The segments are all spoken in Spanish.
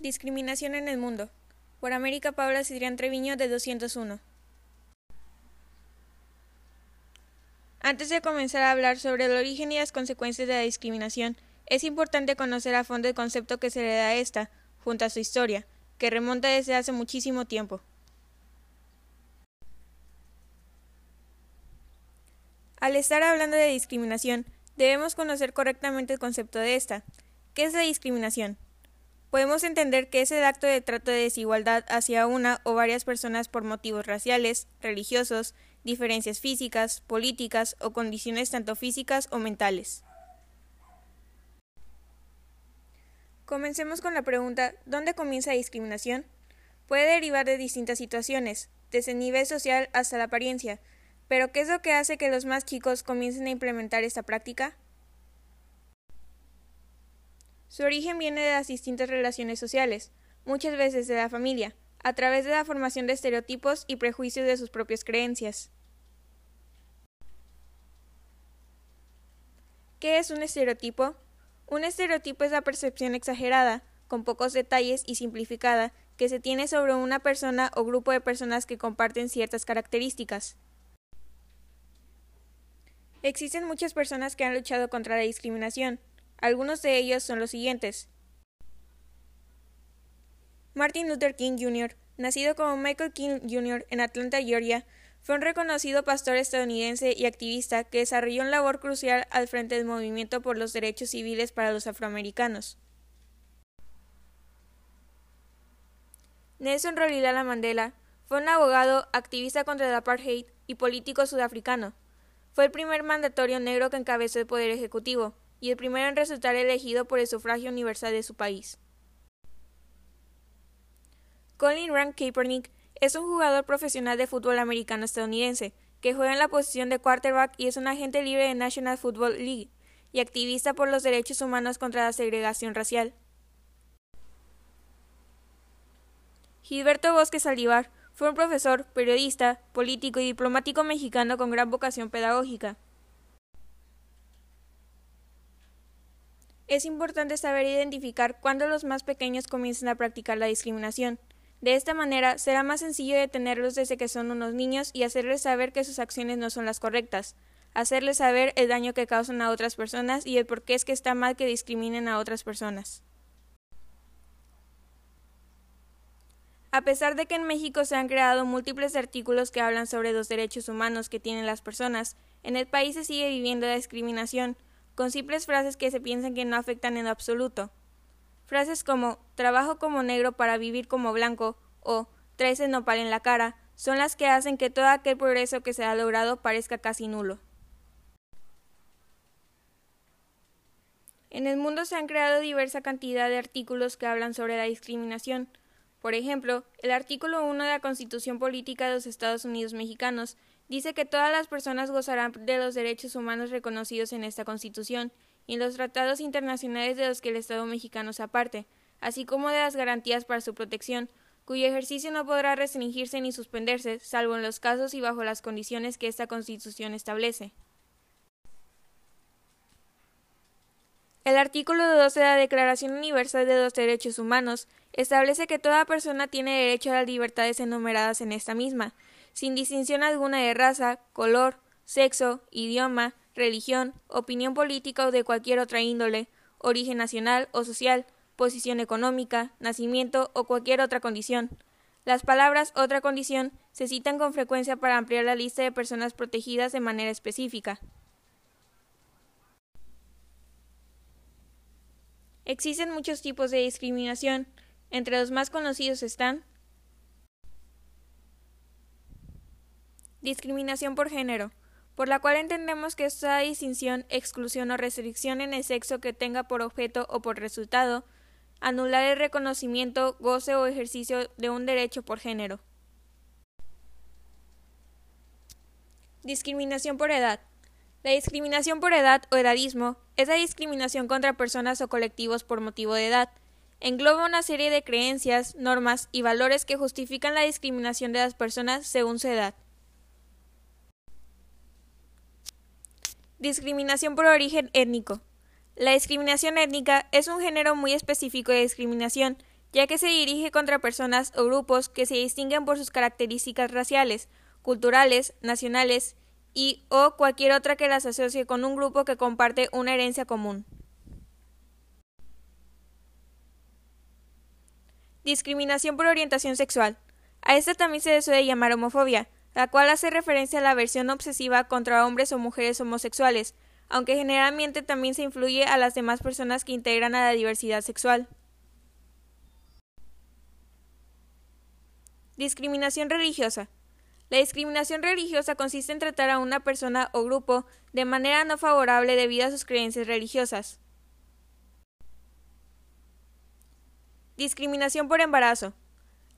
Discriminación en el mundo. Por América Paula Cidrián Treviño de 201. Antes de comenzar a hablar sobre el origen y las consecuencias de la discriminación, es importante conocer a fondo el concepto que se le da a esta, junto a su historia, que remonta desde hace muchísimo tiempo. Al estar hablando de discriminación, debemos conocer correctamente el concepto de esta. ¿Qué es la discriminación? Podemos entender que es el acto de trato de desigualdad hacia una o varias personas por motivos raciales, religiosos, diferencias físicas, políticas o condiciones tanto físicas o mentales. Comencemos con la pregunta ¿dónde comienza la discriminación? Puede derivar de distintas situaciones, desde el nivel social hasta la apariencia, pero ¿qué es lo que hace que los más chicos comiencen a implementar esta práctica? Su origen viene de las distintas relaciones sociales, muchas veces de la familia, a través de la formación de estereotipos y prejuicios de sus propias creencias. ¿Qué es un estereotipo? Un estereotipo es la percepción exagerada, con pocos detalles y simplificada, que se tiene sobre una persona o grupo de personas que comparten ciertas características. Existen muchas personas que han luchado contra la discriminación, algunos de ellos son los siguientes. Martin Luther King Jr., nacido como Michael King Jr. en Atlanta, Georgia, fue un reconocido pastor estadounidense y activista que desarrolló una labor crucial al frente del movimiento por los derechos civiles para los afroamericanos. Nelson Rolihlahla Mandela fue un abogado, activista contra el apartheid y político sudafricano. Fue el primer mandatorio negro que encabezó el poder ejecutivo, y el primero en resultar elegido por el sufragio universal de su país. Colin Rank Kaepernick es un jugador profesional de fútbol americano estadounidense, que juega en la posición de quarterback y es un agente libre de National Football League y activista por los derechos humanos contra la segregación racial. Gilberto Bosque Saldívar fue un profesor, periodista, político y diplomático mexicano con gran vocación pedagógica. Es importante saber identificar cuándo los más pequeños comienzan a practicar la discriminación. De esta manera será más sencillo detenerlos desde que son unos niños y hacerles saber que sus acciones no son las correctas, hacerles saber el daño que causan a otras personas y el por qué es que está mal que discriminen a otras personas. A pesar de que en México se han creado múltiples artículos que hablan sobre los derechos humanos que tienen las personas, en el país se sigue viviendo la discriminación, con simples frases que se piensan que no afectan en absoluto. Frases como trabajo como negro para vivir como blanco o traes el nopal en la cara son las que hacen que todo aquel progreso que se ha logrado parezca casi nulo. En el mundo se han creado diversa cantidad de artículos que hablan sobre la discriminación. Por ejemplo, el artículo 1 de la Constitución Política de los Estados Unidos Mexicanos dice que todas las personas gozarán de los derechos humanos reconocidos en esta Constitución y en los tratados internacionales de los que el Estado mexicano se aparte, así como de las garantías para su protección, cuyo ejercicio no podrá restringirse ni suspenderse, salvo en los casos y bajo las condiciones que esta Constitución establece. El artículo 12 de la Declaración Universal de los Derechos Humanos establece que toda persona tiene derecho a las libertades enumeradas en esta misma, sin distinción alguna de raza, color, sexo, idioma, religión, opinión política o de cualquier otra índole, origen nacional o social, posición económica, nacimiento o cualquier otra condición. Las palabras otra condición se citan con frecuencia para ampliar la lista de personas protegidas de manera específica. Existen muchos tipos de discriminación. Entre los más conocidos están Discriminación por género, por la cual entendemos que es toda distinción, exclusión o restricción en el sexo que tenga por objeto o por resultado anular el reconocimiento, goce o ejercicio de un derecho por género. Discriminación por edad. La discriminación por edad o edadismo es la discriminación contra personas o colectivos por motivo de edad. Engloba una serie de creencias, normas y valores que justifican la discriminación de las personas según su edad. Discriminación por origen étnico. La discriminación étnica es un género muy específico de discriminación ya que se dirige contra personas o grupos que se distinguen por sus características raciales, culturales, nacionales y o cualquier otra que las asocie con un grupo que comparte una herencia común. Discriminación por orientación sexual. A esta también se le suele llamar homofobia, la cual hace referencia a la aversión obsesiva contra hombres o mujeres homosexuales, aunque generalmente también se influye a las demás personas que integran a la diversidad sexual. Discriminación religiosa. La discriminación religiosa consiste en tratar a una persona o grupo de manera no favorable debido a sus creencias religiosas. Discriminación por embarazo.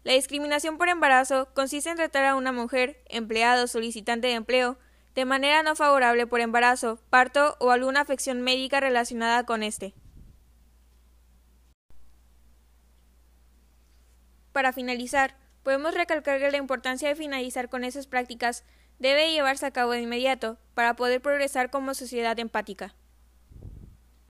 La discriminación por embarazo consiste en tratar a una mujer, empleado, solicitante de empleo, de manera no favorable por embarazo, parto o alguna afección médica relacionada con este. Para finalizar, podemos recalcar que la importancia de finalizar con esas prácticas debe llevarse a cabo de inmediato para poder progresar como sociedad empática.